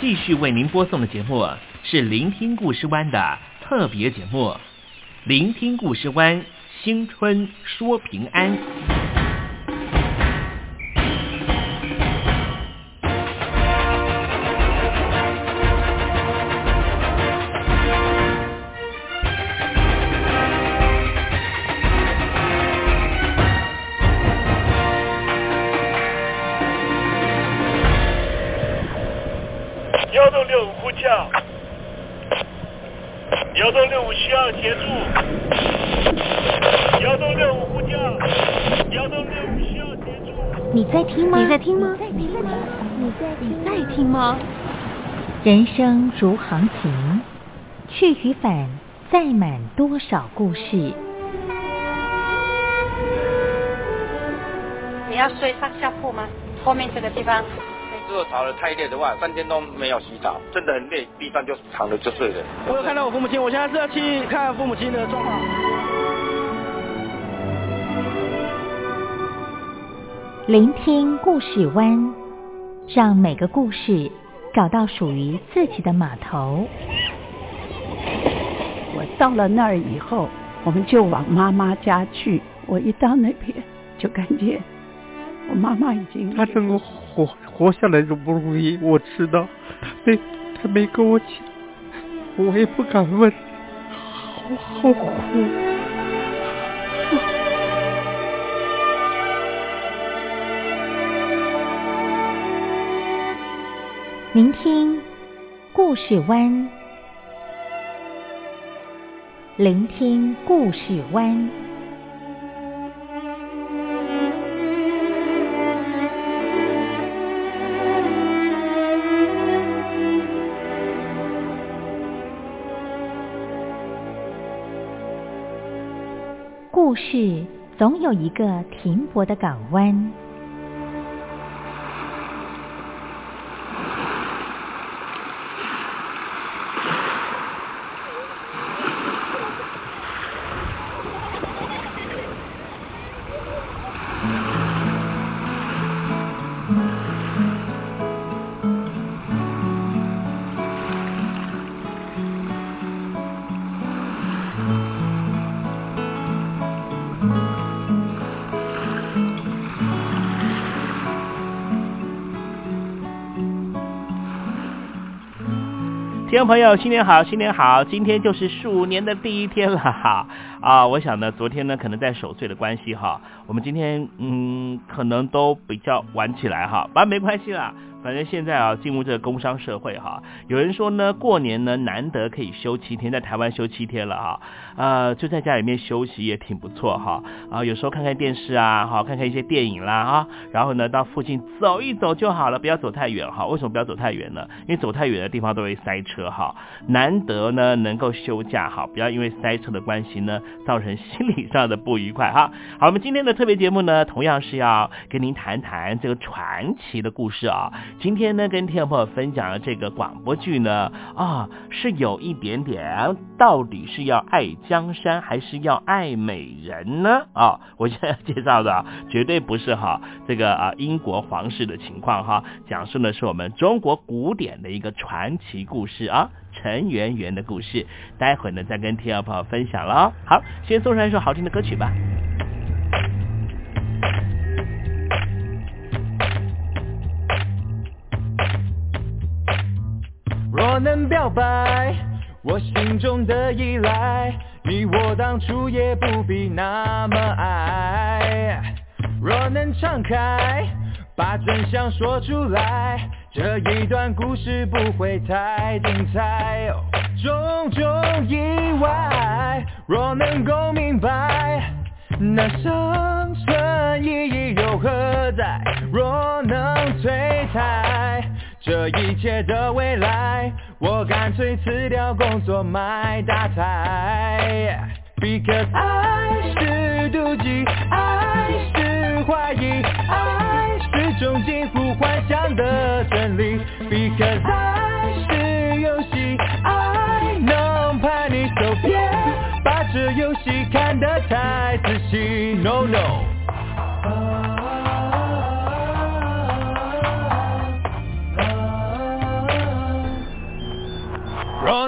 继续为您播送的节目是《聆听故事湾》的特别节目，《聆听故事湾》新春说平安。人生如航行，去与返，载满多少故事？你要睡上下铺吗？后面这个地方。如果吵得太累的话，三天都没有洗澡，真的很累，地上就躺着就睡了。我有看到我父母亲，我现在是要去看父母亲的状况。聆听故事湾，让每个故事。找到属于自己的码头。我到了那儿以后，我们就往妈妈家去。我一到那边，就感觉我妈妈已经……她能够活活下来都不容易，我知道。她没她没跟我讲，我也不敢问，好好苦。聆听故事湾，聆听故事湾。故事总有一个停泊的港湾。众朋友，新年好，新年好！今天就是鼠年的第一天了哈啊！我想呢，昨天呢可能在守岁的关系哈，我们今天嗯可能都比较晚起来哈，反正没关系啦。反正现在啊，进入这个工商社会哈，有人说呢，过年呢难得可以休七天，在台湾休七天了哈，呃，就在家里面休息也挺不错哈，啊，有时候看看电视啊，好，看看一些电影啦啊，然后呢，到附近走一走就好了，不要走太远哈。为什么不要走太远呢？因为走太远的地方都会塞车哈。难得呢能够休假哈，不要因为塞车的关系呢，造成心理上的不愉快哈。好，我们今天的特别节目呢，同样是要跟您谈谈这个传奇的故事啊。今天呢，跟听众朋友分享的这个广播剧呢，啊，是有一点点，到底是要爱江山还是要爱美人呢？啊，我现在介绍的绝对不是哈这个啊英国皇室的情况哈，讲述的是我们中国古典的一个传奇故事啊，陈圆圆的故事。待会呢，再跟听众朋友分享了。好，先送上一首好听的歌曲吧。若能表白，我心中的依赖，你我当初也不必那么爱。若能敞开，把真相说出来，这一段故事不会太精彩。种种意外，若能够明白，那生存意义又何在？若能摧残。这一切的未来，我干脆辞掉工作买大菜。Because 爱是妒忌，爱是怀疑，爱是种近乎幻想的真理。Because 爱是游戏，爱能拍你手，别把这游戏看得太仔细。No no。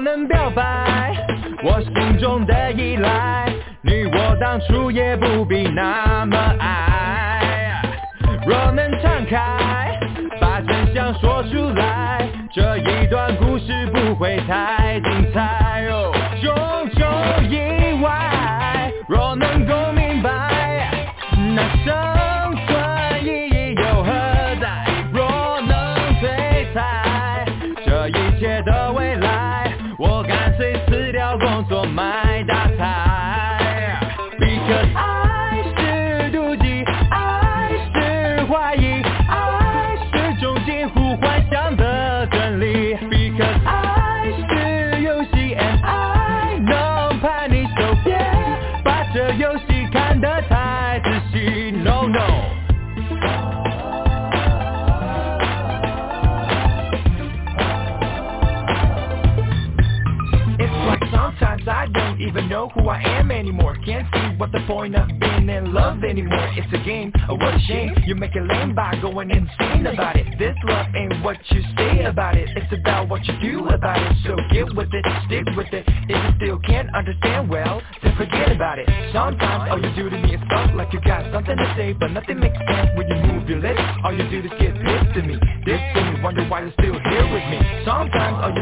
能表白，我心中的依赖，你我当初也不必那么爱。若能敞开，把真相说出来，这一段故事不会太精彩。种种意外，若能够明白，那干脆辞掉工作买单 The point of being in love anymore. It's a game, what a shame. You make it lame by going insane about it. This love ain't what you say about it. It's about what you do about it. So get with it, stick with it. If you still can't understand, well, then forget about it. Sometimes all you do to me is talk like you got something to say, but nothing makes sense when you move your lips. All you do is get pissed to me, this to me, wonder why you're still here with me. Sometimes all you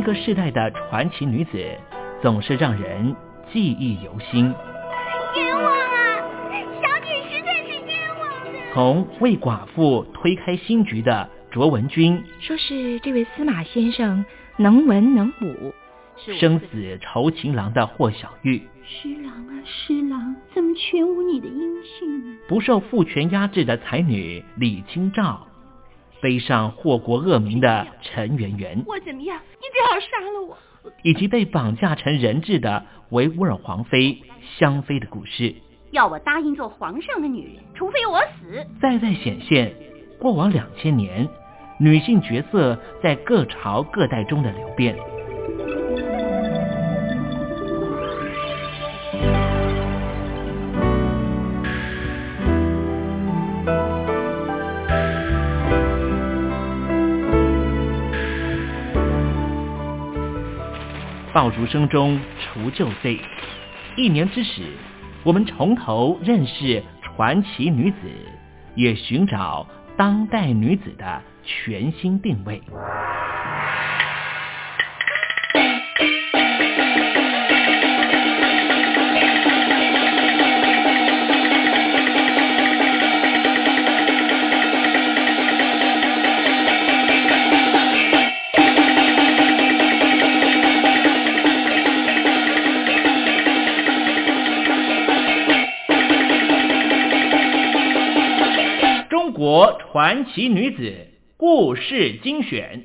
每一个世代的传奇女子，总是让人记忆犹新。冤枉啊！小姐实在是冤枉的。从为寡妇推开新局的卓文君，说是这位司马先生能文能武，生死酬情郎的霍小玉，师郎啊师郎，怎么全无你的音讯呢？不受父权压制的才女李清照，背上祸国恶名的陈圆圆，我怎么样？你最好杀了我！以及被绑架成人质的维吾尔皇妃香妃的故事，要我答应做皇上的女人，除非我死。再再显现过往两千年女性角色在各朝各代中的流变。爆竹声中除旧岁，一年之始，我们从头认识传奇女子，也寻找当代女子的全新定位。国传奇女子故事精选。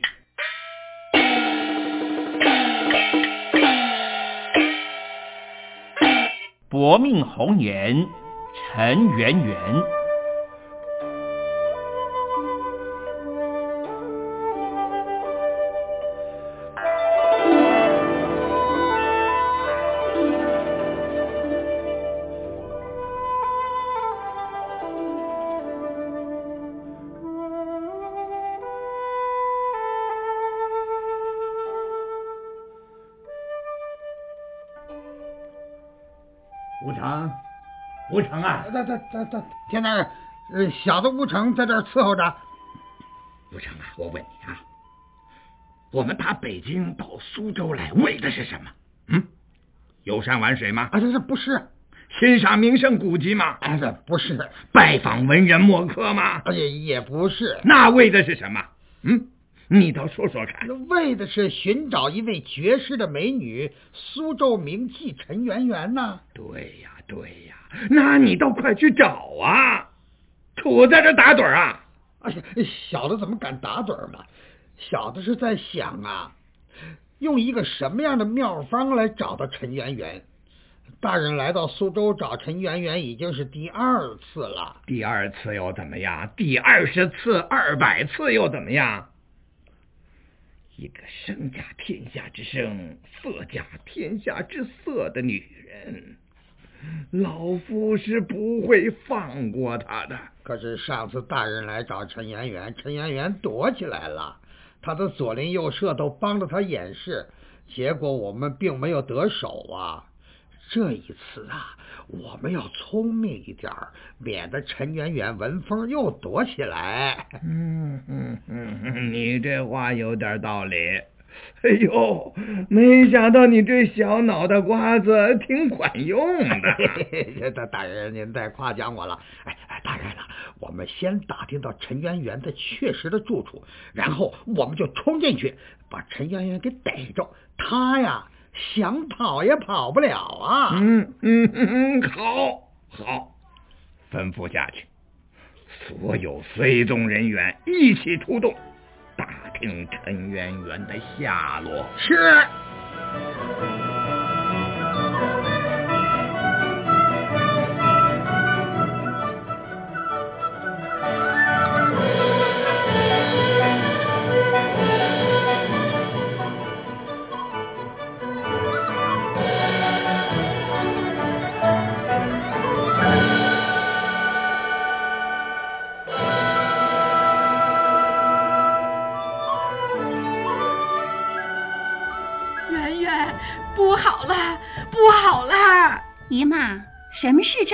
薄命红颜陈圆圆，成啊！这这这这，田大人，呃，小的吴成在这儿伺候着。吴成啊，我问你啊，我们打北京到苏州来，为的是什么？嗯，游山玩水吗？啊，这这不是。欣赏名胜古迹吗？哎，这不是。拜访文人墨客吗？也也不是。那为的是什么？嗯，你倒说说看。为的是寻找一位绝世的美女，苏州名妓陈圆圆呐。对呀，对呀。那你倒快去找啊！杵在这打盹啊！哎呀，小的怎么敢打盹嘛？小的是在想啊，用一个什么样的妙方来找到陈圆圆。大人来到苏州找陈圆圆已经是第二次了。第二次又怎么样？第二十次、二百次又怎么样？一个身甲天下之生、色甲天下之色的女人，老夫是不会放过他的。可是上次大人来找陈圆圆，陈圆圆躲起来了，他的左邻右舍都帮着他掩饰，结果我们并没有得手啊。这一次啊，我们要聪明一点儿，免得陈圆圆闻风又躲起来。嗯嗯嗯，你这话有点道理。哎呦，没想到你这小脑袋瓜子挺管用的。大大人，您太夸奖我了。哎哎，大人啊，我们先打听到陈圆圆的确实的住处，然后我们就冲进去，把陈圆圆给逮着。他呀。想跑也跑不了啊！嗯嗯嗯，好，好，吩咐下去，所有随从人员一起出动，打听陈圆圆的下落。是。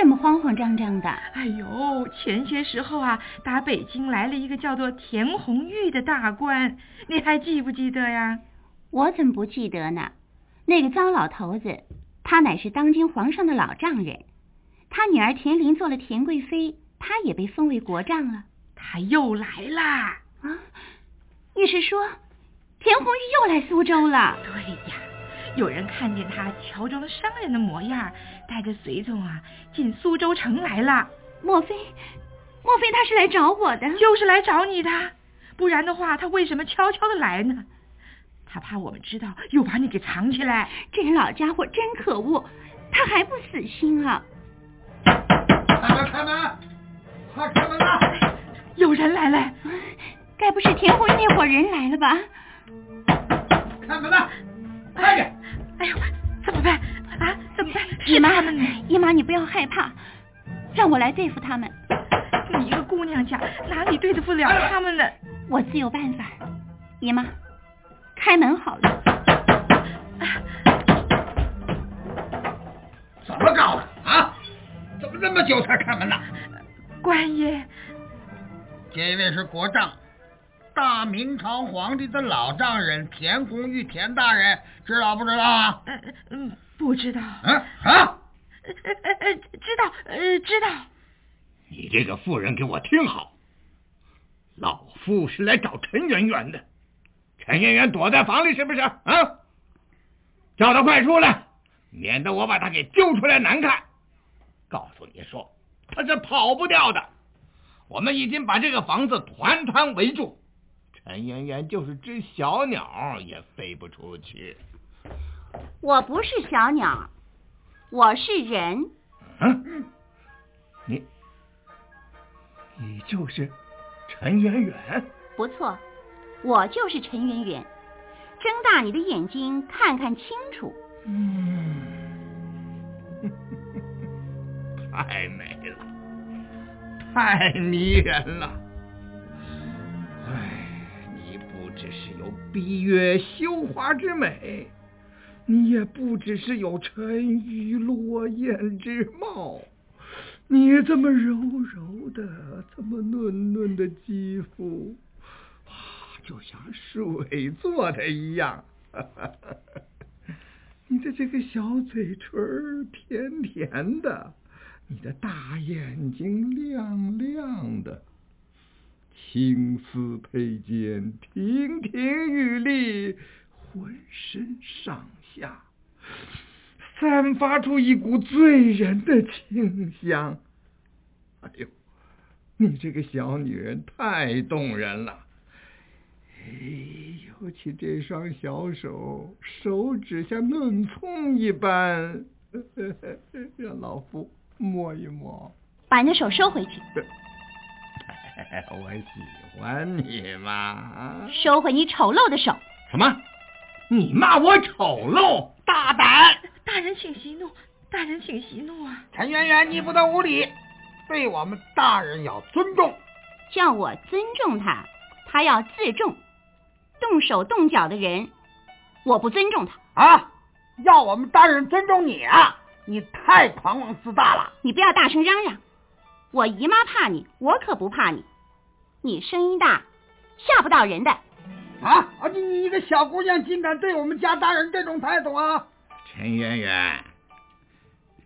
什么事这么慌慌张张的？哎呦，前些时候啊，打北京来了一个叫做田红玉的大官，你还记不记得呀？我怎么不记得呢？那个糟老头子，他乃是当今皇上的老丈人，他女儿田林做了田贵妃，他也被封为国丈了。他又来啦！啊，你是说田红玉又来苏州了？对呀。有人看见他乔装商人的模样，带着随从啊进苏州城来了。莫非，莫非他是来找我的？就是来找你的，不然的话他为什么悄悄的来呢？他怕我们知道，又把你给藏起来。这老家伙真可恶，他还不死心啊！开门，开门，快开门啊！有人来了，该不是田红那伙人来了吧？开门吧，快点！哎呦，怎么办啊？怎么办？姨妈，姨妈，你不要害怕，让我来对付他们。你一个姑娘家，哪里对付不了他们呢？我自有办法。姨妈，开门好了。怎么搞的啊？怎么这么久才开门呢？官爷，这位是国丈。大明朝皇帝的老丈人田红玉，田大人知道不知道啊？嗯，不知道。嗯啊？知道，呃，知道。你这个妇人，给我听好，老夫是来找陈圆圆的。陈圆圆躲在房里，是不是？啊？叫他快出来，免得我把他给揪出来难看。告诉你说，他是跑不掉的。我们已经把这个房子团团围住。陈圆圆就是只小鸟，也飞不出去。我不是小鸟，我是人。嗯，你，你就是陈圆圆？不错，我就是陈圆圆。睁大你的眼睛，看看清楚。嗯，太美了，太迷人了。只是有闭月羞花之美，你也不只是有沉鱼落雁之貌，你这么柔柔的、这么嫩嫩的肌肤，啊，就像水做的一样。你的这个小嘴唇甜甜的，你的大眼睛亮亮的，青丝佩剑，亭亭玉立，浑身上下散发出一股醉人的清香。哎呦，你这个小女人太动人了！哎，尤其这双小手，手指像嫩葱一般，让老夫摸一摸。把你的手收回去。我喜欢你嘛！收回你丑陋的手！什么？你骂我丑陋？大胆！大人请息怒，大人请息怒啊！陈圆圆，你不得无礼，对我们大人要尊重。叫我尊重他，他要自重。动手动脚的人，我不尊重他啊！要我们大人尊重你啊！你太狂妄自大了！你不要大声嚷嚷，我姨妈怕你，我可不怕你。你声音大，吓不到人的。啊啊！你你一个小姑娘，竟敢对我们家大人这种态度啊！陈圆圆，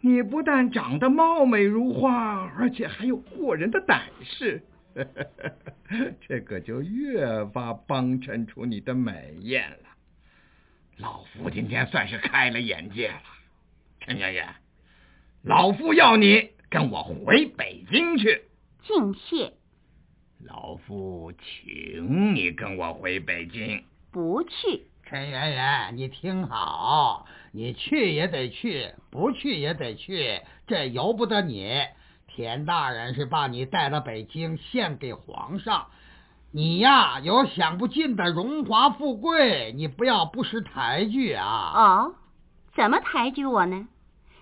你不但长得貌美如花，而且还有过人的胆识。这可就越发帮衬出你的美艳了。老夫今天算是开了眼界了，陈圆圆，老夫要你跟我回北京去。敬谢。老夫请你跟我回北京。不去。陈圆圆，你听好，你去也得去，不去也得去，这由不得你。田大人是把你带到北京献给皇上，你呀有享不尽的荣华富贵，你不要不识抬举啊！哦，怎么抬举我呢？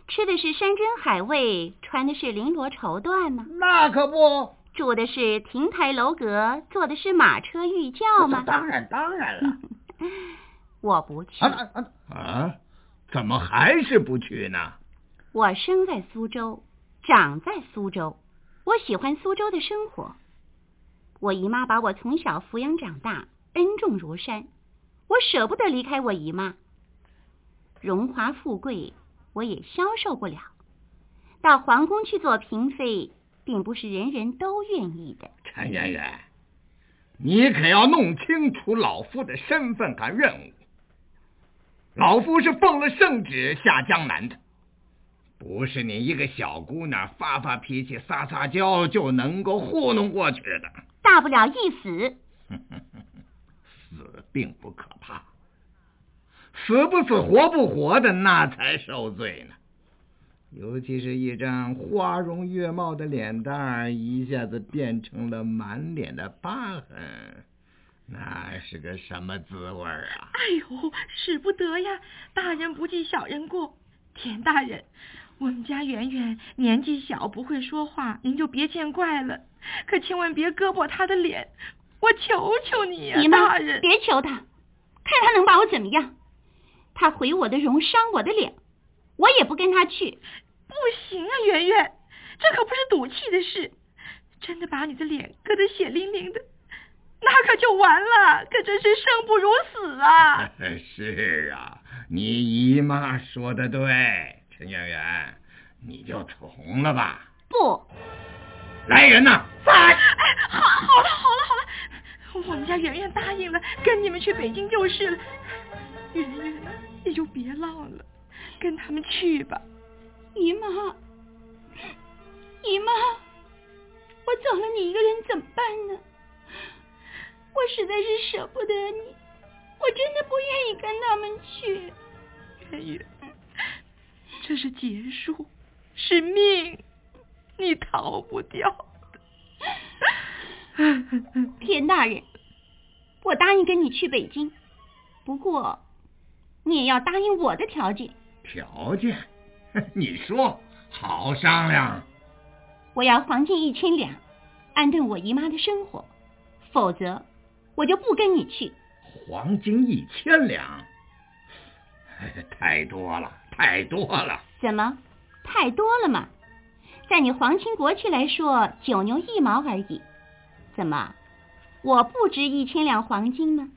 吃的是山珍海味，穿的是绫罗绸缎吗？那可不。住的是亭台楼阁，坐的是马车御轿吗？当然，当然了。我不去。啊啊！怎么还是不去呢？我生在苏州。长在苏州，我喜欢苏州的生活。我姨妈把我从小抚养长大，恩重如山，我舍不得离开我姨妈。荣华富贵，我也消受不了。到皇宫去做嫔妃，并不是人人都愿意的。陈圆圆，你可要弄清楚老夫的身份和任务。老夫是奉了圣旨下江南的。不是你一个小姑娘发发脾气、撒撒娇就能够糊弄过去的。大不了一死，死并不可怕，死不死、活不活的那才受罪呢。尤其是一张花容月貌的脸蛋一下子变成了满脸的疤痕，那是个什么滋味啊？哎呦，使不得呀！大人不计小人过，田大人。我们家圆圆年纪小，不会说话，您就别见怪了。可千万别割破她的脸，我求求你呀，大人！别求他，看他能把我怎么样？他毁我的容，伤我的脸，我也不跟他去。不行啊，圆圆，这可不是赌气的事。真的把你的脸割得血淋淋的，那可就完了，可真是生不如死啊！是啊，你姨妈说的对。陈圆圆，你就从了吧。不，来人呐！好，好了，好了，好了，我们家圆圆答应了，跟你们去北京就是了。圆圆，你就别浪了，跟他们去吧。姨妈，姨妈，我走了，你一个人怎么办呢？我实在是舍不得你，我真的不愿意跟他们去。圆圆。这是结束，是命，你逃不掉。田大人，我答应跟你去北京，不过你也要答应我的条件。条件？你说，好商量。我要黄金一千两，安顿我姨妈的生活，否则我就不跟你去。黄金一千两。太多了，太多了。怎么，太多了吗？在你皇亲国戚来说，九牛一毛而已。怎么，我不值一千两黄金吗？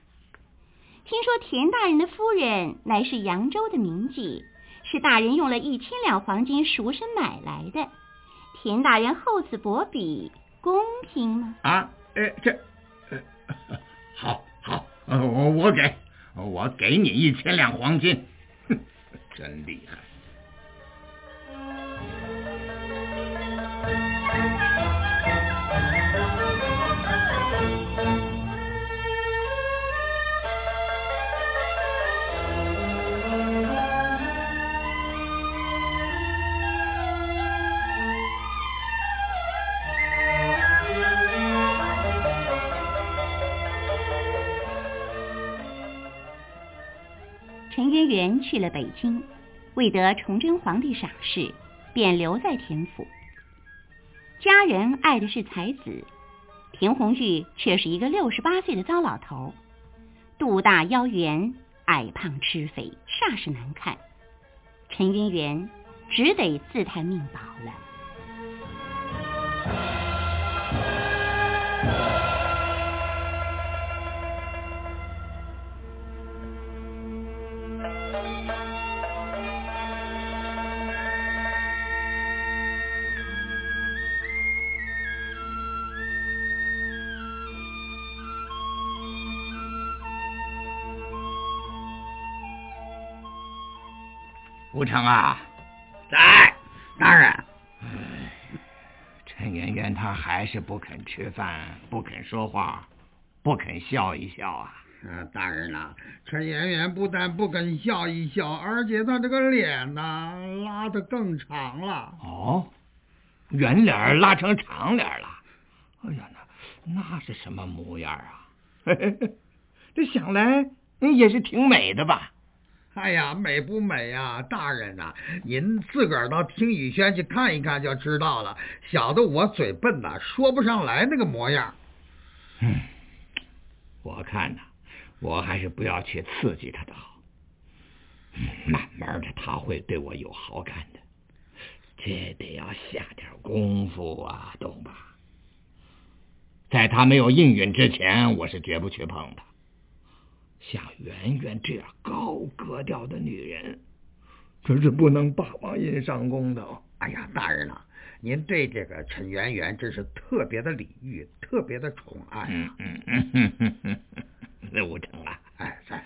听说田大人的夫人乃是扬州的名妓，是大人用了一千两黄金赎身买来的。田大人厚此薄彼，公平吗？啊，呃，这，呃，好，好，我我给，我给你一千两黄金，哼，真厉害。元去了北京，未得崇祯皇帝赏识，便留在田府。家人爱的是才子，田红玉却是一个六十八岁的糟老头，肚大腰圆，矮胖吃肥，煞是难看。陈圆圆只得自叹命薄了。吴成啊，在，大人。陈圆圆她还是不肯吃饭，不肯说话，不肯笑一笑啊。嗯，大人呐，陈圆圆不但不肯笑一笑，而且她这个脸呐拉得更长了。哦，圆脸拉成长脸了。哎呀，那那是什么模样啊？这想来也是挺美的吧？哎呀，美不美呀，大人呐、您自个儿到听雨轩去看一看就知道了。小的我嘴笨呐，说不上来那个模样。嗯，我看呐，我还是不要去刺激他的好。嗯慢慢的，他会对我有好感的。这得要下点功夫啊，懂吧？在他没有应允之前，我是绝不去碰他。像圆圆这样高格调的女人，真是不能霸王硬上弓的。哎呀，大人呐、您对这个陈圆圆真是特别的礼遇，特别的宠爱。嗯嗯嗯嗯嗯，那吴成啊，哎，在。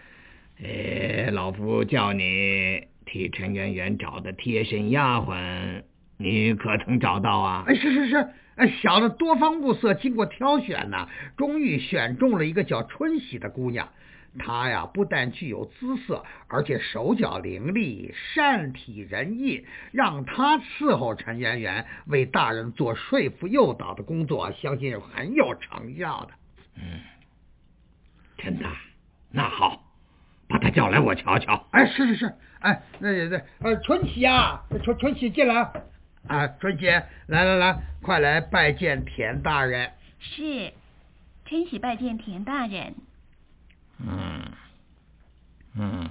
呃，老夫叫你替陈圆圆找的贴身丫鬟，你可曾找到啊？哎，是是是，哎，小的多方物色，经过挑选呐、终于选中了一个叫春喜的姑娘。她呀，不但具有姿色，而且手脚伶俐，善体人意。让他伺候陈圆圆，为大人做说服诱导的工作，相信是很有成效的。嗯，真的？那好，把他叫来，我瞧瞧。哎，是是是，哎，那那呃，春喜啊，春春喜进来。啊，春喜，来来来，快来拜见田大人。是，春喜拜见田大人。嗯嗯，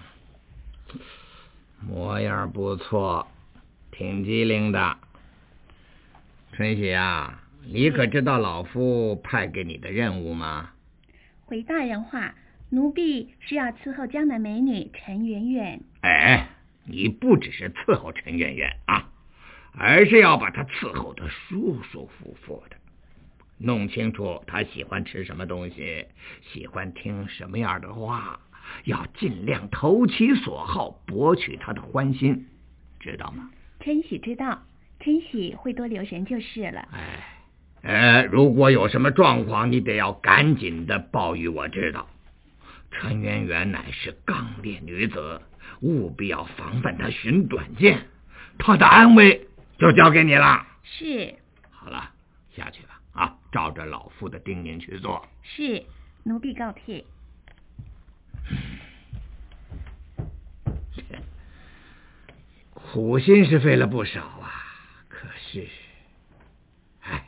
模样不错，挺机灵的。春喜啊，你可知道老夫派给你的任务吗？回大人话，奴婢是要伺候江南美女陈圆圆。哎，你不只是伺候陈圆圆啊，而是要把她伺候的舒舒服服的。弄清楚他喜欢吃什么东西，喜欢听什么样的话，要尽量投其所好，博取他的欢心，知道吗？春喜知道，春喜会多留神就是了。哎，呃，如果有什么状况，你得要赶紧的报与我知道。陈圆圆乃是刚烈女子，务必要防范她寻短见。她的安危就交给你了。是。好了，下去吧。啊，照着老夫的叮咛去做。是，奴婢告退。苦心是费了不少啊，可是，唉，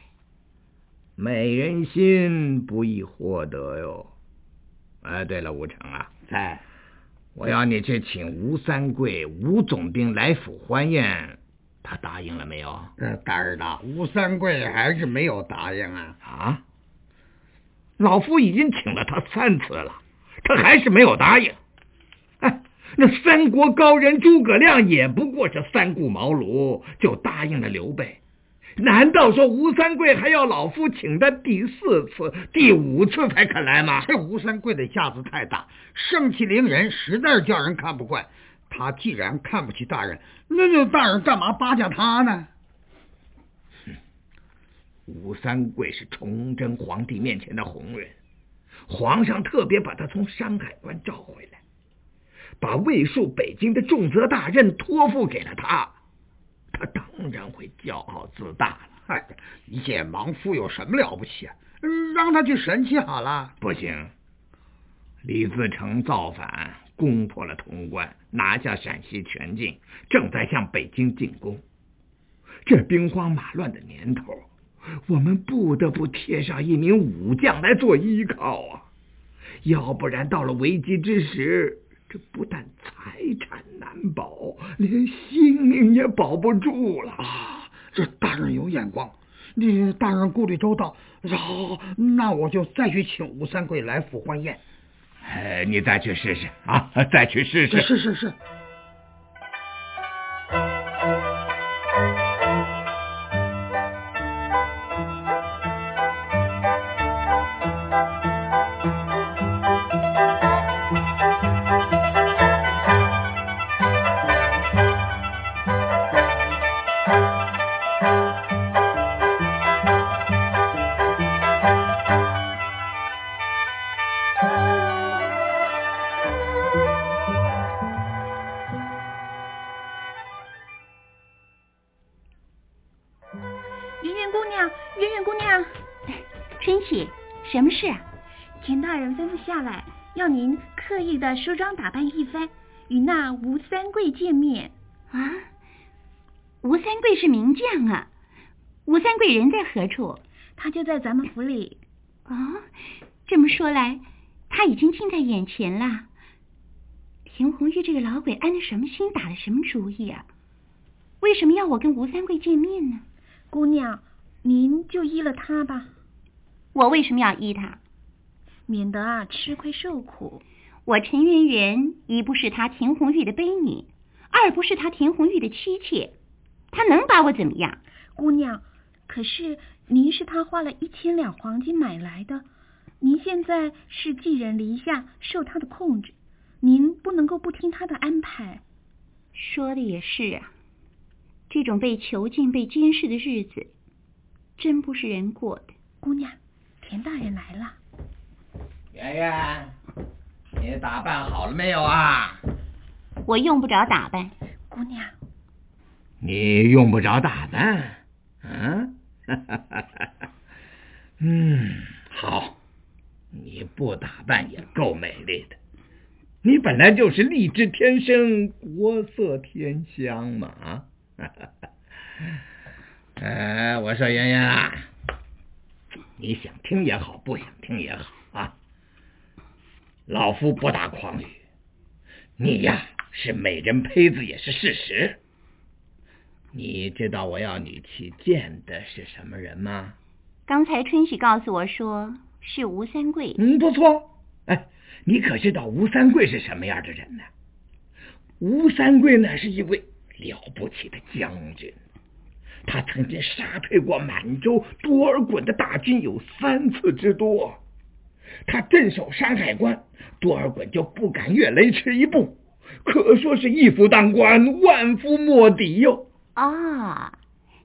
美人心不易获得哟。哎，对了，吴成啊，在，我要你去请吴三桂、吴总兵来府欢宴，他答应了没有？呃，大儿的，吴三桂还是没有答应啊。啊？老夫已经请了他三次了，他还是没有答应。哎，那三国高人诸葛亮也不过是三顾茅庐就答应了刘备。难道说吴三桂还要老夫请他第四次、第五次才肯来吗？这吴三桂的架子太大，盛气凌人，实在是叫人看不惯。他既然看不起大人，那那大人干嘛巴结他呢？吴三桂是崇祯皇帝面前的红人，皇上特别把他从山海关召回来，把卫戍北京的重责大任托付给了他。他当然会骄傲自大了。嗨，一介莽夫有什么了不起啊？让他去神气好了。不行，李自成造反，攻破了潼关，拿下陕西全境，正在向北京进攻。这兵荒马乱的年头，我们不得不贴上一名武将来做依靠啊！要不然到了危机之时，这不但财产难保，连性命也保不住了啊！这大人有眼光，你大人顾虑周到。好，那我就再去请吴三桂来府欢宴。哎，你再去试试啊！再去试试。是是是。的梳妆打扮一番，与那吴三桂见面。啊，吴三桂是名将啊！吴三桂人在何处？他就在咱们府里。哦，这么说来，他已经近在眼前了。田红玉这个老鬼安的什么心，打的什么主意啊？为什么要我跟吴三桂见面呢？姑娘，您就依了他吧。我为什么要依他？免得啊吃亏受苦。我陈圆圆一不是他田红玉的婢女，二不是他田红玉的妻妾，他能把我怎么样？姑娘，可是您是他花了一千两黄金买来的，您现在是寄人篱下，受他的控制，您不能够不听他的安排。说的也是啊。这种被囚禁、被监视的日子，真不是人过的。姑娘，田大人来了。圆圆，你打扮好了没有啊？我用不着打扮。姑娘，你用不着打扮？嗯，嗯，好，你不打扮也够美丽的。你本来就是丽质天生，国色天香嘛啊！哎，我说圆圆啊，你想听也好，不想听也好啊，老夫不打诳语。你呀是美人胚子也是事实。你知道我要你去见的是什么人吗？刚才春喜告诉我说是吴三桂。嗯，不错。哎，你可知道吴三桂是什么样的人呢？吴三桂乃是一位。了不起的将军，他曾经杀退过满洲多尔衮的大军有三次之多。他镇守山海关，多尔衮就不敢越雷池一步，可说是一夫当关，万夫莫敌哟。啊，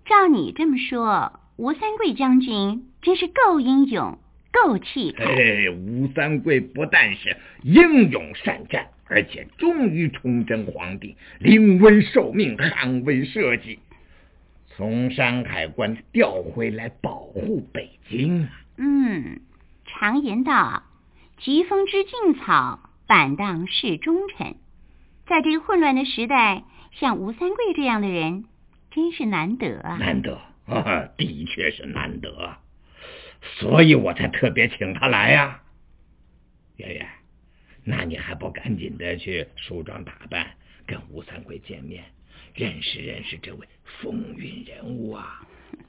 照你这么说，吴三桂将军真是够英勇、够气派。哎，吴三桂不但是英勇善战。而且忠于崇祯皇帝，临危受命，捍卫社稷，从山海关调回来保护北京啊！嗯，常言道：“疾风知劲草，板荡是忠臣。”在这个混乱的时代，像吴三桂这样的人，真是难得啊！难得啊，的确是难得，所以我才特别请他来呀，圆圆。那你还不赶紧的去梳妆打扮，跟吴三桂见面，认识认识这位风云人物啊！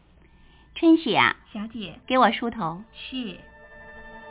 春喜啊，小姐，给我梳头。是。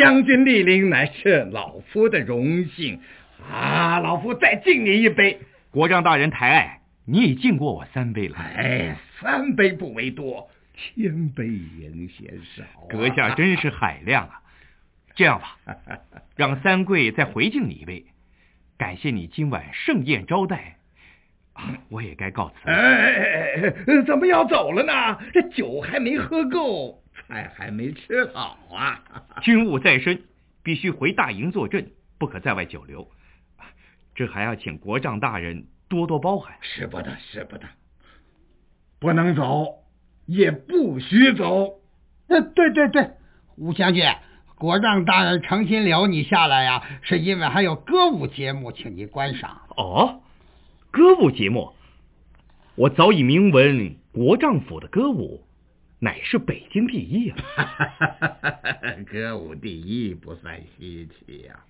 将军莅临，乃是老夫的荣幸啊！老夫再敬你一杯。国丈大人抬爱，你已敬过我三杯了。哎，三杯不为多，千杯仍嫌少、啊。阁下真是海量啊！这样吧，让三桂再回敬你一杯，感谢你今晚盛宴招待。啊、我也该告辞了。哎，怎么要走了呢？这酒还没喝够。菜还没吃好啊！军务在身，必须回大营坐镇，不可在外久留。这还要请国丈大人多多包涵。使不得，使不得，不能走，也不许走。呃，对对对，吴将军，国丈大人诚心留你下来呀、啊，是因为还有歌舞节目请您观赏。哦，歌舞节目，我早已明闻国丈府的歌舞。乃是北京第一啊！歌舞第一不算稀奇呀、啊，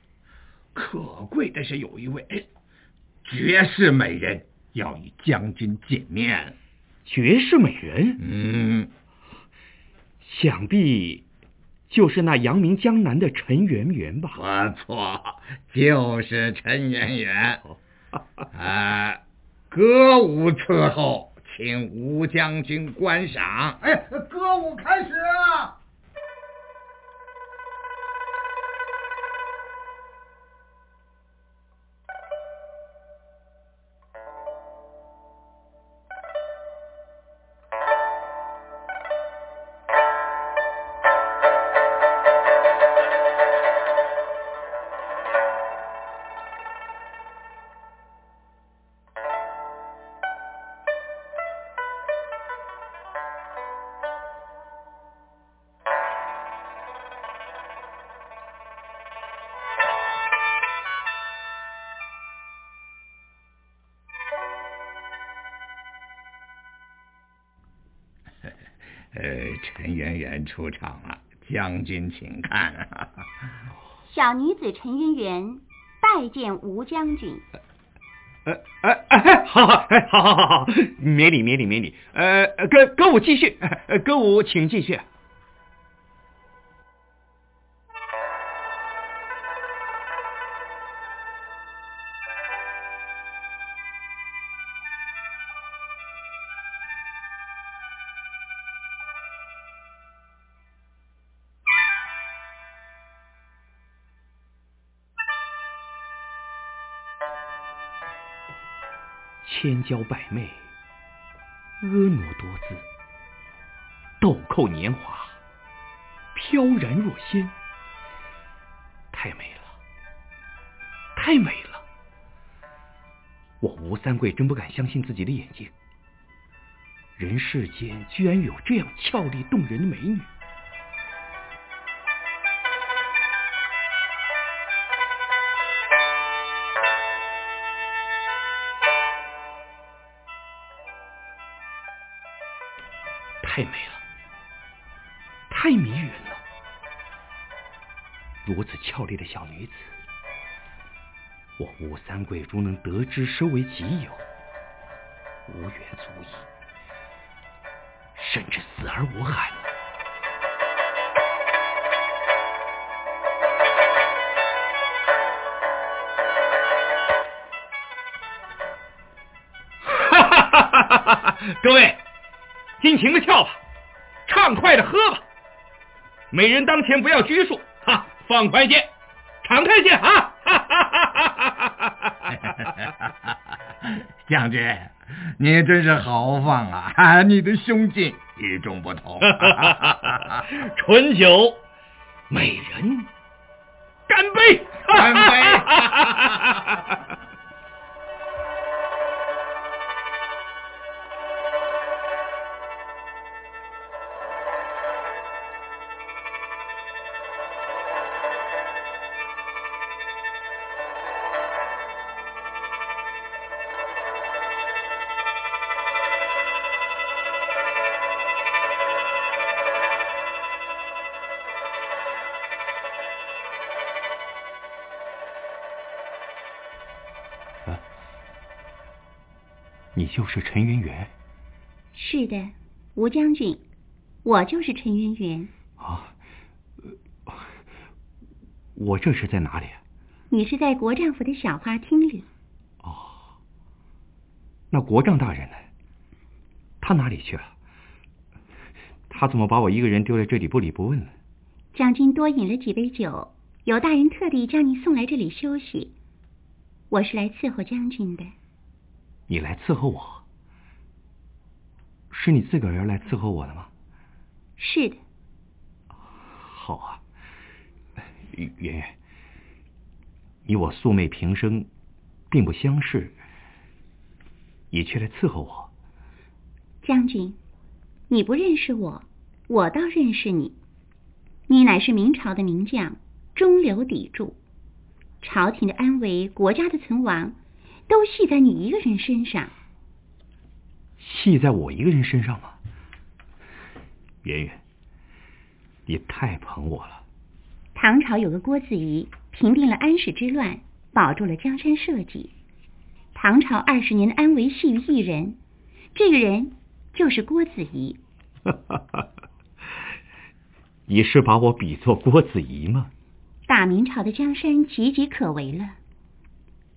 可贵的是有一位绝世美人要与将军见面。绝世美人？嗯，想必就是那扬名江南的陈圆圆吧？不错，就是陈圆圆。啊，歌舞伺候。请吴将军观赏。哎，歌舞开始！出场了，将军请看、啊。小女子陈云元拜见吴将军。呃呃哎，好好，哎，好好好好，免礼免礼免礼。呃，歌歌舞继续，呃，歌舞请继续。千娇百媚，婀娜多姿，豆蔻年华，飘然若仙，太美了，太美了！我吴三桂真不敢相信自己的眼睛，人世间居然有这样俏丽动人的美女。丽的小女子，我吴三桂如能得知收为己有，无缘足矣，甚至死而无憾。哈哈哈哈哈！各位，尽情的跳吧，畅快的喝吧，美人当前不要拘束，哈，放宽些，哈哈哈哈哈！将军，你真是豪放啊！你的胸襟与众不同。醇酒，美就是陈圆圆。是的，吴将军，我就是陈圆圆。啊，我这是在哪里？你是在国丈府的小花厅里。哦，那国丈大人呢？他哪里去了？他怎么把我一个人丢在这里不理不问呢？将军多饮了几杯酒，有大人特地将你送来这里休息。我是来伺候将军的。你来伺候我？是你自个儿要来伺候我的吗？是的。好啊，圆圆，你我素昧平生，并不相识，你却来伺候我。将军，你不认识我，我倒认识你。你乃是明朝的名将，中流砥柱，朝廷的安危，国家的存亡。都系在你一个人身上，系在我一个人身上吗？圆圆，你太捧我了。唐朝有个郭子仪，平定了安史之乱，保住了江山社稷。唐朝二十年的安危系于一人，这个人就是郭子仪。你是把我比作郭子仪吗？大明朝的江山岌岌可危了。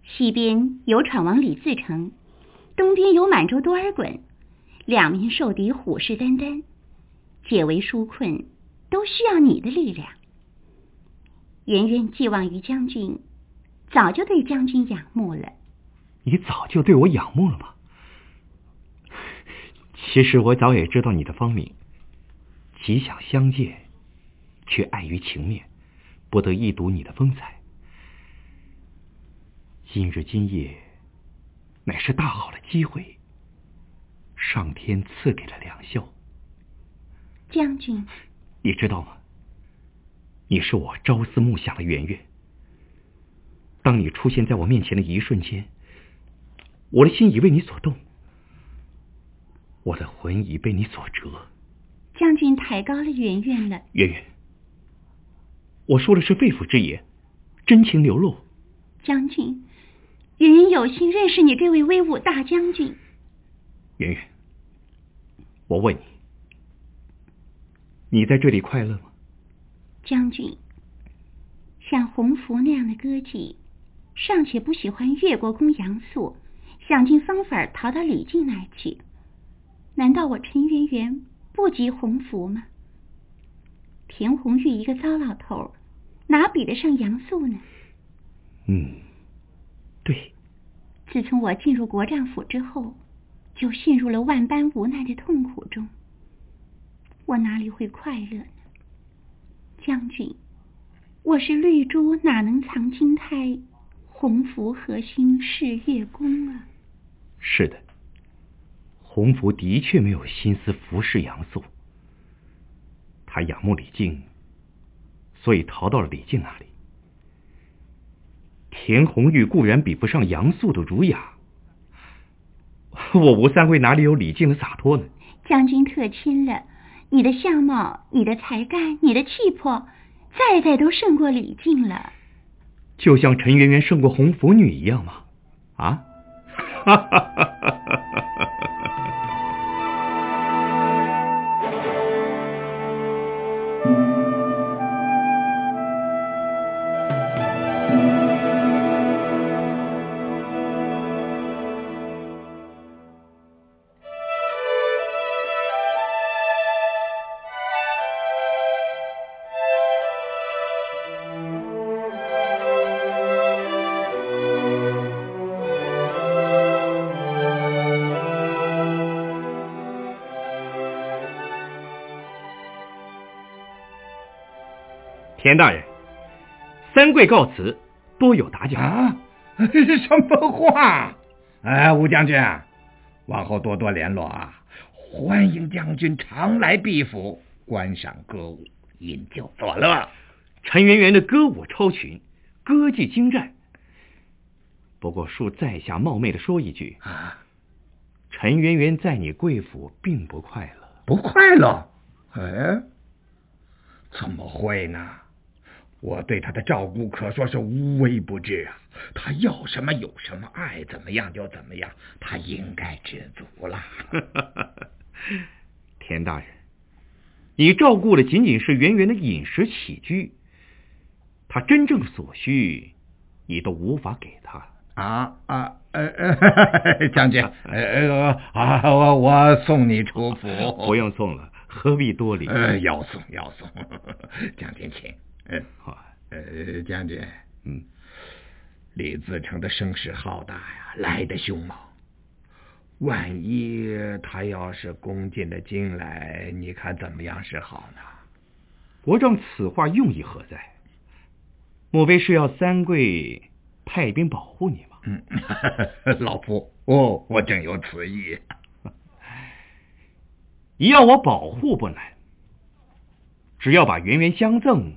西边有闯王李自成，东边有满洲多尔衮，两面受敌，虎视眈眈，解围纾困都需要你的力量。圆圆寄望于将军，早就对将军仰慕了。你早就对我仰慕了吗？其实我早也知道你的芳名，极想相见，却碍于情面，不得一睹你的风采。今日今夜，乃是大好的机会。上天赐给了良宵。将军，你知道吗？你是我朝思暮想的圆圆。当你出现在我面前的一瞬间，我的心已为你所动，我的魂已被你所折。将军抬高了圆圆了。圆圆，我说的是肺腑之言，真情流露。将军。圆圆有幸认识你这位威武大将军。云云，我问你，你在这里快乐吗？将军，像洪福那样的歌妓，尚且不喜欢越国公杨素，想尽方法逃到李靖那儿去。难道我陈圆圆不及洪福吗？田红玉一个糟老头，哪比得上杨素呢？嗯。自从我进入国丈府之后，就陷入了万般无奈的痛苦中。我哪里会快乐呢？将军，我是绿珠，哪能藏金胎？洪福何心是月宫啊？是的，洪福的确没有心思服侍杨素，他仰慕李靖，所以逃到了李靖那里。田红玉固然比不上杨素的儒雅，我吴三桂哪里有李靖的洒脱呢？将军特亲了，你的相貌、你的才干、你的气魄，再再都胜过李靖了。就像陈圆圆胜过红拂女一样吗？啊？哈哈哈哈哈哈！田大人，三桂告辞，多有打搅啊！什么话？哎，吴将军，往后多多联络啊！欢迎将军常来毕府观赏歌舞，饮酒作乐。陈圆圆的歌舞超群，歌技精湛。不过恕在下冒昧的说一句啊，陈圆圆在你贵府并不快乐。不快乐？哎，怎么会呢？我对他的照顾可说是无微不至啊！他要什么有什么，爱怎么样就怎么样，他应该知足了。田大人，你照顾的仅仅是圆圆的饮食起居，他真正所需，你都无法给他。啊啊呃呃，将军，呃啊，我我送你出府，不用送了，何必多礼？呃，要送要送，将军请。嗯，好，呃，将军，嗯，李自成的声势浩大呀，来的凶猛。万一他要是攻进了京来，你看怎么样是好呢？国丈此话用意何在？莫非是要三桂派兵保护你吗？嗯，老夫，哦，我正有此意。你 要我保护不难，只要把圆圆相赠。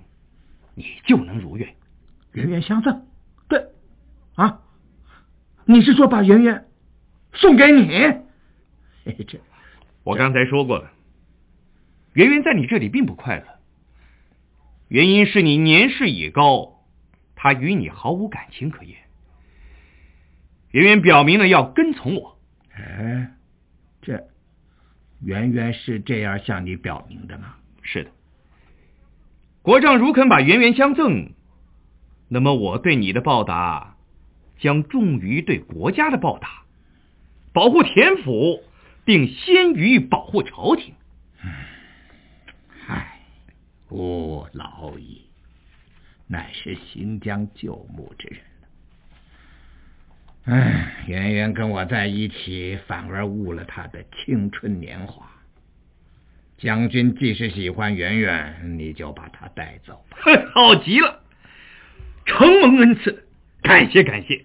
你就能如愿，圆圆相赠，对，啊，你是说把圆圆送给你？这，我刚才说过了，圆圆在你这里并不快乐，原因是你年事已高，他与你毫无感情可言。圆圆表明了要跟从我，哎，这圆圆是这样向你表明的吗？是的。国丈如肯把圆圆相赠，那么我对你的报答将重于对国家的报答，保护田府，并先于保护朝廷。唉，吾老矣，乃是行将就木之人。唉，圆圆跟我在一起，反而误了她的青春年华。将军既是喜欢圆圆，你就把她带走吧。好极了，承蒙恩赐，感谢感谢。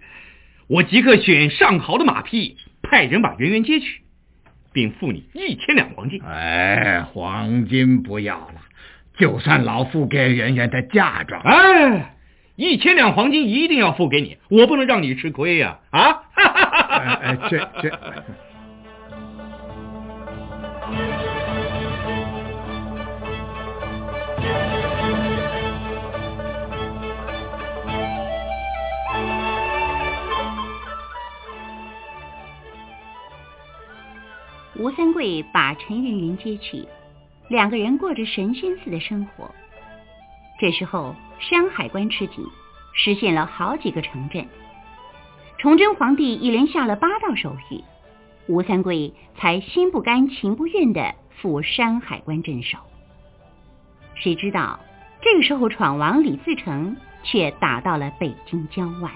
我即刻选上好的马匹，派人把圆圆接去，并付你一千两黄金。哎，黄金不要了，就算老夫给圆圆的嫁妆。哎，一千两黄金一定要付给你，我不能让你吃亏呀！啊，哎，这这。吴三桂把陈圆圆接去，两个人过着神仙似的生活。这时候，山海关吃紧，实现了好几个城镇。崇祯皇帝一连下了八道手谕，吴三桂才心不甘情不愿的赴山海关镇守。谁知道，这个时候闯王李自成却打到了北京郊外。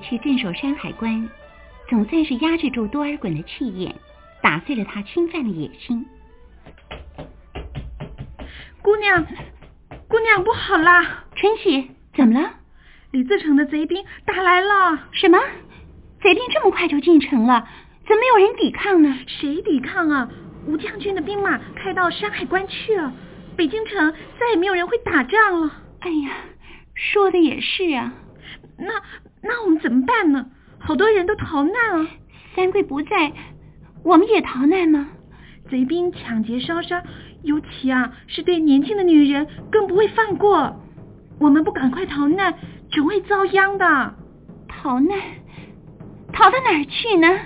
去镇守山海关，总算是压制住多尔衮的气焰，打碎了他侵犯的野心。姑娘，姑娘不好啦！春喜，怎么了？李自成的贼兵打来了！什么？贼兵这么快就进城了？怎么没有人抵抗呢？谁抵抗啊？吴将军的兵马开到山海关去了，北京城再也没有人会打仗了。哎呀，说的也是啊。那那我们怎么办呢？好多人都逃难啊！三桂不在，我们也逃难吗？贼兵抢劫烧杀，尤其啊是对年轻的女人更不会放过。我们不赶快逃难，只会遭殃的。逃难？逃到哪儿去呢？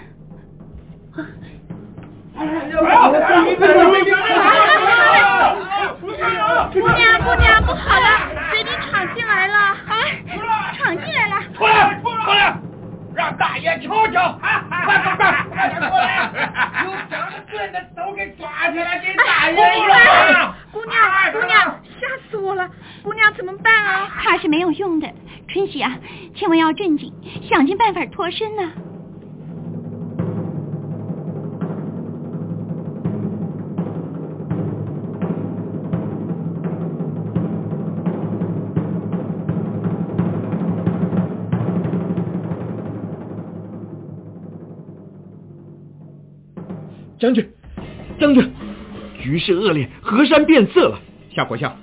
姑娘，姑娘，不好了！过来，出来，让大爷瞧瞧。快 快快，快点过来！有张顺的都给抓起来，给大爷了。姑娘，姑娘，吓死我了！姑娘怎么办啊？怕是没有用的，春喜啊，千万要镇静，想尽办法脱身呐、将军，将军，局势恶劣，河山变色了。夏国相，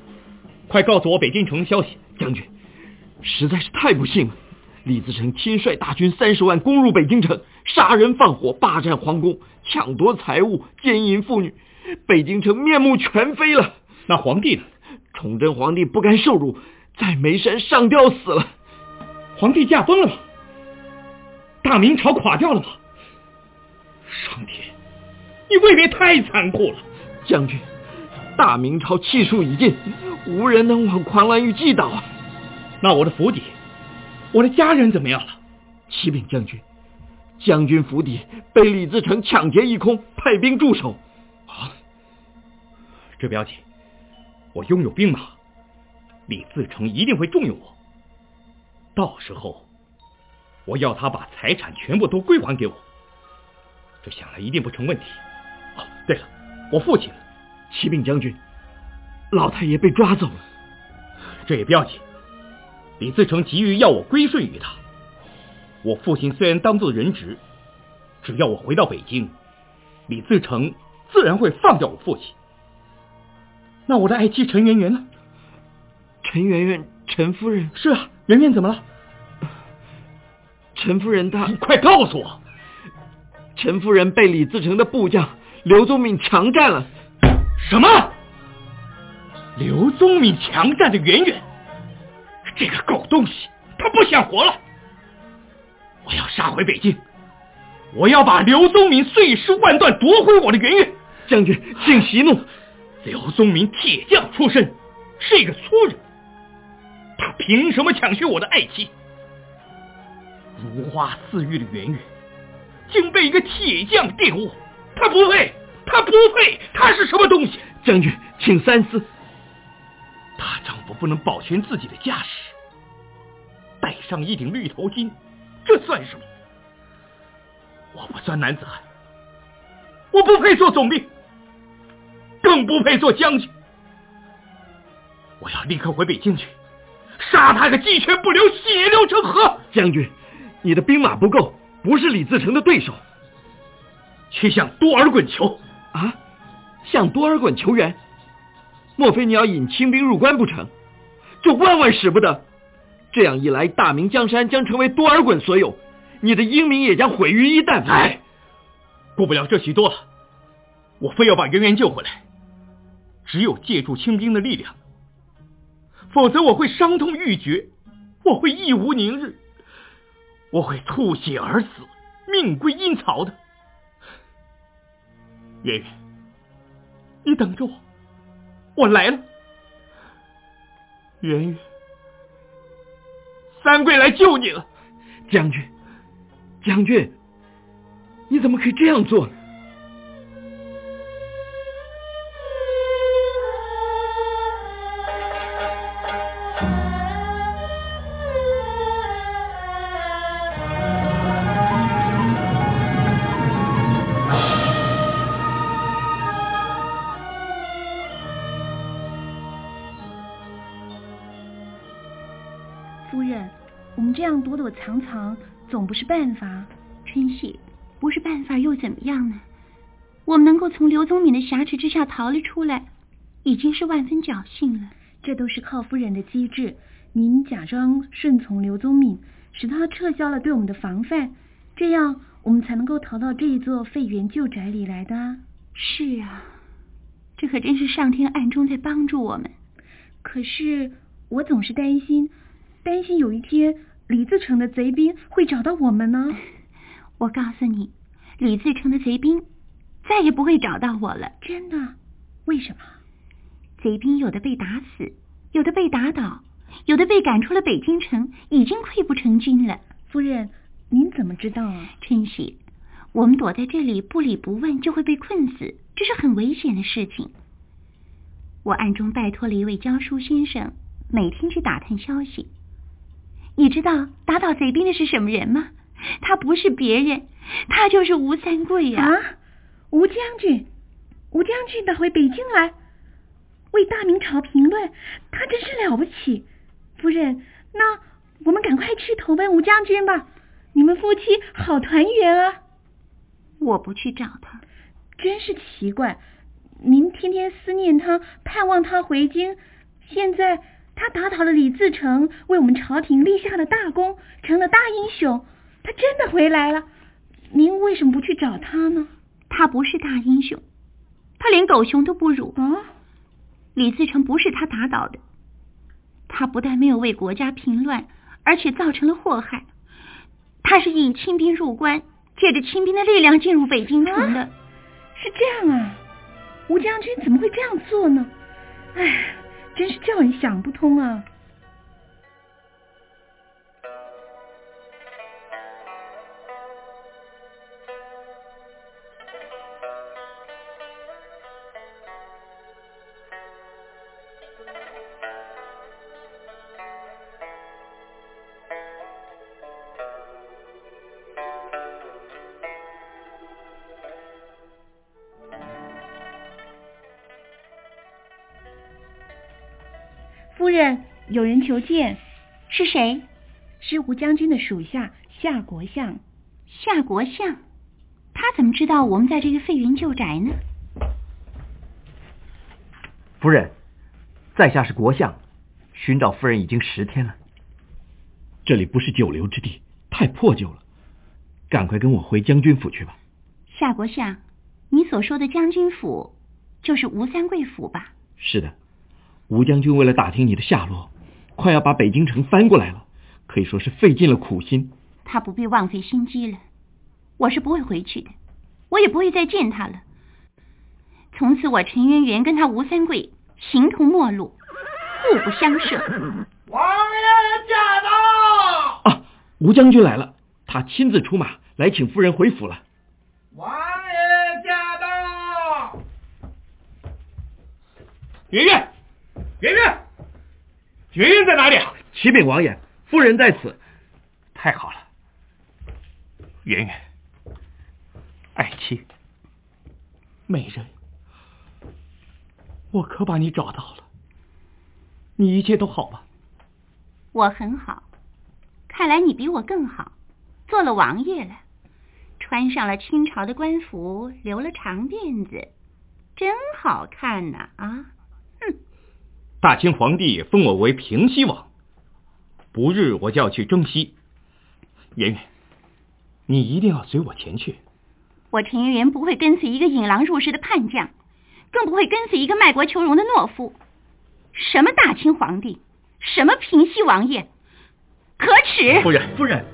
快告诉我北京城的消息。将军，实在是太不幸了。李自成亲率大军三十万攻入北京城，杀人放火，霸占皇宫，抢夺财物，奸淫妇女，北京城面目全非了。那皇帝呢？崇祯皇帝不甘受辱，在眉山上吊死了。皇帝驾崩了吗？大明朝垮掉了吗？上天，你未免太残酷了，将军。大明朝气数已尽，无人能往狂澜于既倒啊！那我的府邸，我的家人怎么样了？启禀将军，将军府邸被李自成抢劫一空，派兵驻守。啊，这不要紧，我拥有兵马，李自成一定会重用我。到时候，我要他把财产全部都归还给我，这想来一定不成问题。哦，对了，我父亲。启禀将军，老太爷被抓走了。这也不要紧，李自成急于要我归顺于他。我父亲虽然当做人质，只要我回到北京，李自成自然会放掉我父亲。那我的爱妻陈圆圆呢？陈圆圆，陈夫人是啊，圆圆怎么了？陈夫人她，你快告诉我，陈夫人被李自成的部将刘宗敏强占了。什么？刘宗敏强占的圆圆，这个狗东西，他不想活了！我要杀回北京，我要把刘宗敏碎尸万段，夺回我的圆圆。将军，请息怒。刘宗敏铁匠出身，是一个粗人，他凭什么抢去我的爱妻？如花似玉的圆圆，竟被一个铁匠玷污，他不配！他不配，他是什么东西？将军，请三思。大丈夫不能保全自己的家室，戴上一顶绿头巾，这算什么？我不算男子汉，我不配做总兵，更不配做将军。我要立刻回北京去，杀他个鸡犬不留，血流成河。将军，你的兵马不够，不是李自成的对手，去向多尔衮求。啊！向多尔衮求援，莫非你要引清兵入关不成？这万万使不得！这样一来，大明江山将成为多尔衮所有，你的英名也将毁于一旦。哎，顾不了这许多了，我非要把圆圆救回来，只有借助清兵的力量，否则我会伤痛欲绝，我会义无宁日，我会吐血而死，命归阴曹的。圆圆，你等着我，我来了。圆圆，三桂来救你了，将军，将军，你怎么可以这样做呢？办法。春喜，不是办法又怎么样呢？我们能够从刘宗敏的挟持之下逃了出来，已经是万分侥幸了。这都是靠夫人的机智。您假装顺从刘宗敏，使他撤销了对我们的防范，这样我们才能够逃到这一座废园旧宅里来的。是啊，这可真是上天暗中在帮助我们。可是我总是担心。担心有一天李自成的贼兵会找到我们呢。我告诉你，李自成的贼兵再也不会找到我了。真的？为什么？贼兵有的被打死，有的被打倒，有的被赶出了北京城，已经溃不成军了。夫人，您怎么知道啊？春喜，我们躲在这里不理不问，就会被困死，这是很危险的事情。我暗中拜托了一位教书先生，每天去打探消息。你知道打倒贼兵的是什么人吗？他不是别人，他就是吴三桂呀！啊，吴将军，吴将军打回北京来，为大明朝评论，他真是了不起。夫人，那我们赶快去投奔吴将军吧，你们夫妻好团圆啊！我不去找他，真是奇怪。您天天思念他，盼望他回京，现在他打倒了李自成，为我们朝廷立下了大功，成了大英雄。他真的回来了，您为什么不去找他呢？他不是大英雄，他连狗熊都不如。啊，李自成不是他打倒的，他不但没有为国家平乱，而且造成了祸害。他是引清兵入关，借着清兵的力量进入北京城的。啊、是这样啊。吴将军怎么会这样做呢？哎，真是叫人想不通啊！有人求见。是谁？是吴将军的属下夏国相。夏国相，他怎么知道我们在这个废云旧宅呢？夫人，在下是国相，寻找夫人已经十天了。这里不是久留之地，太破旧了，赶快跟我回将军府去吧。夏国相，你所说的将军府，就是吴三桂府吧？是的。吴将军为了打听你的下落，快要把北京城翻过来了，可以说是费尽了苦心。他不必枉费心机了，我是不会回去的，我也不会再见他了。从此我陈圆圆跟他吴三桂形同陌路，互不相涉。王爷驾到！啊，吴将军来了，他亲自出马来请夫人回府了。王爷驾到！圆圆。圆圆，圆圆在哪里？启禀王爷，夫人在此。太好了，圆圆，爱妻，美人，我可把你找到了。你一切都好吧？我很好，看来你比我更好，做了王爷了，穿上了清朝的官服，留了长辫子，真好看呐！啊。大清皇帝封我为平西王，不日我就要去征西。圆圆，你一定要随我前去。我陈圆圆不会跟随一个引狼入室的叛将，更不会跟随一个卖国求荣的懦夫。什么大清皇帝，什么平西王爷，可耻！夫人，夫人，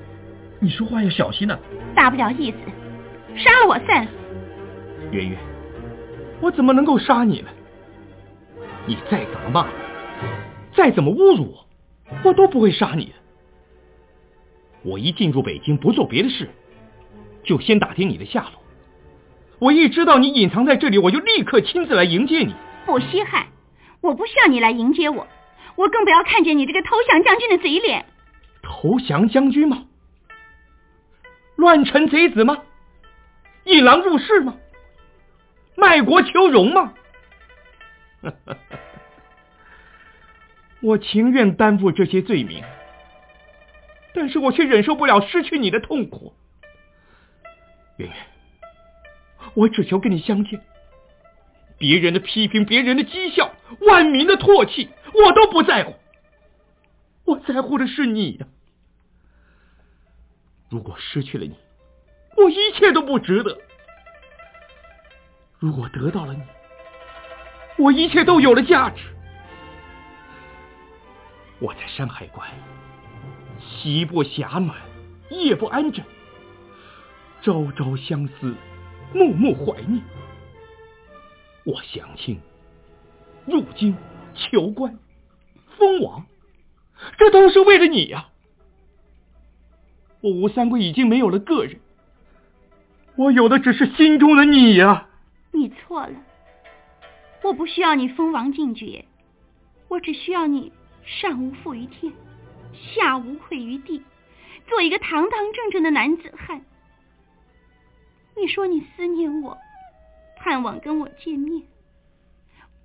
你说话要小心呐、啊。大不了意思，杀了我算了。圆圆，我怎么能够杀你呢？你再怎么骂我，再怎么侮辱我，我都不会杀你的。我一进入北京，不做别的事，就先打听你的下落。我一知道你隐藏在这里，我就立刻亲自来迎接你。不稀罕，我不需要你来迎接我，我更不要看见你这个投降将军的嘴脸。投降将军吗？乱臣贼子吗？引狼入室吗？卖国求荣吗？我情愿担负这些罪名，但是我却忍受不了失去你的痛苦。圆圆，我只求跟你相见，别人的批评，别人的讥笑，万民的唾弃，我都不在乎。我在乎的是你呀、如果失去了你，我一切都不值得；如果得到了你，我一切都有了价值。我在山海关，夕不暇暖，夜不安枕，朝朝相思，暮暮怀念。我降清、入京、求官、封王，这都是为了你呀、我吴三桂已经没有了个人，我有的只是心中的你呀、你错了。我不需要你封王进爵，我只需要你上无负于天，下无愧于地，做一个堂堂正正的男子汉。你说你思念我，盼望跟我见面，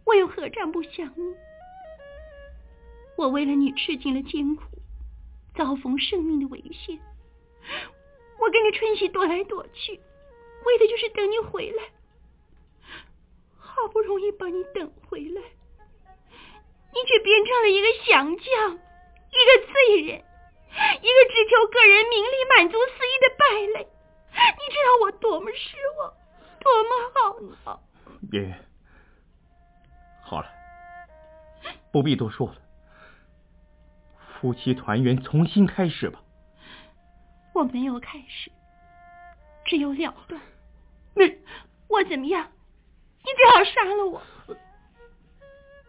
我又何尝不想你？我为了你吃尽了艰苦，遭逢生命的危险，我跟着春熙躲来躲去，为的就是等你回来。好不容易把你等回来，你却变成了一个降将，一个罪人，一个只求个人名利满足私欲的败类。你知道我多么失望，多么懊恼。圆圆，好了，不必多说了，夫妻团圆，重新开始吧。我没有开始，只有了断。那我怎么样？你最好杀了我，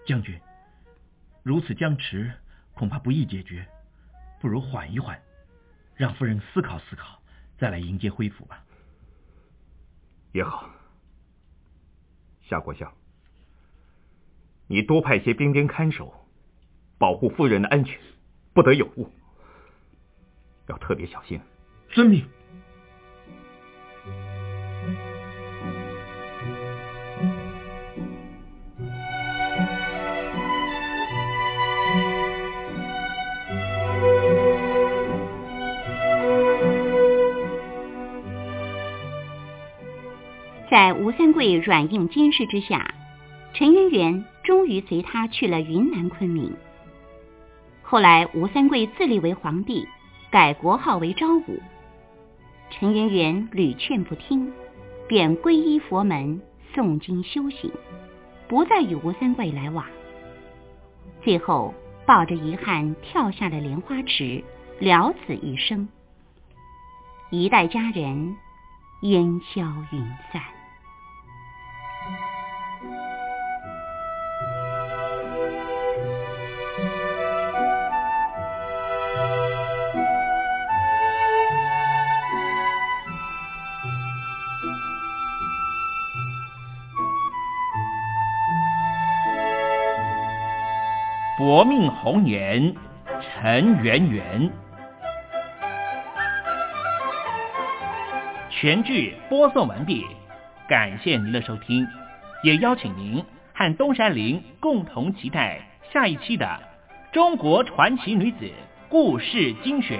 将军。如此僵持，恐怕不易解决，不如缓一缓，让夫人思考思考，再来迎接恢复吧。也好，夏国相，你多派些兵丁看守，保护夫人的安全，不得有误，要特别小心。遵命。在吴三桂软硬兼施之下，陈圆圆终于随他去了云南昆明。后来吴三桂自立为皇帝，改国号为昭武。陈圆圆屡劝不听，便皈依佛门，诵经修行，不再与吴三桂来往。最后抱着遗憾跳下了莲花池，了此一生。一代佳人烟消云散。薄命红颜陈圆圆，全剧播送完毕，感谢您的收听，也邀请您和东山林共同期待下一期的《中国传奇女子故事精选》。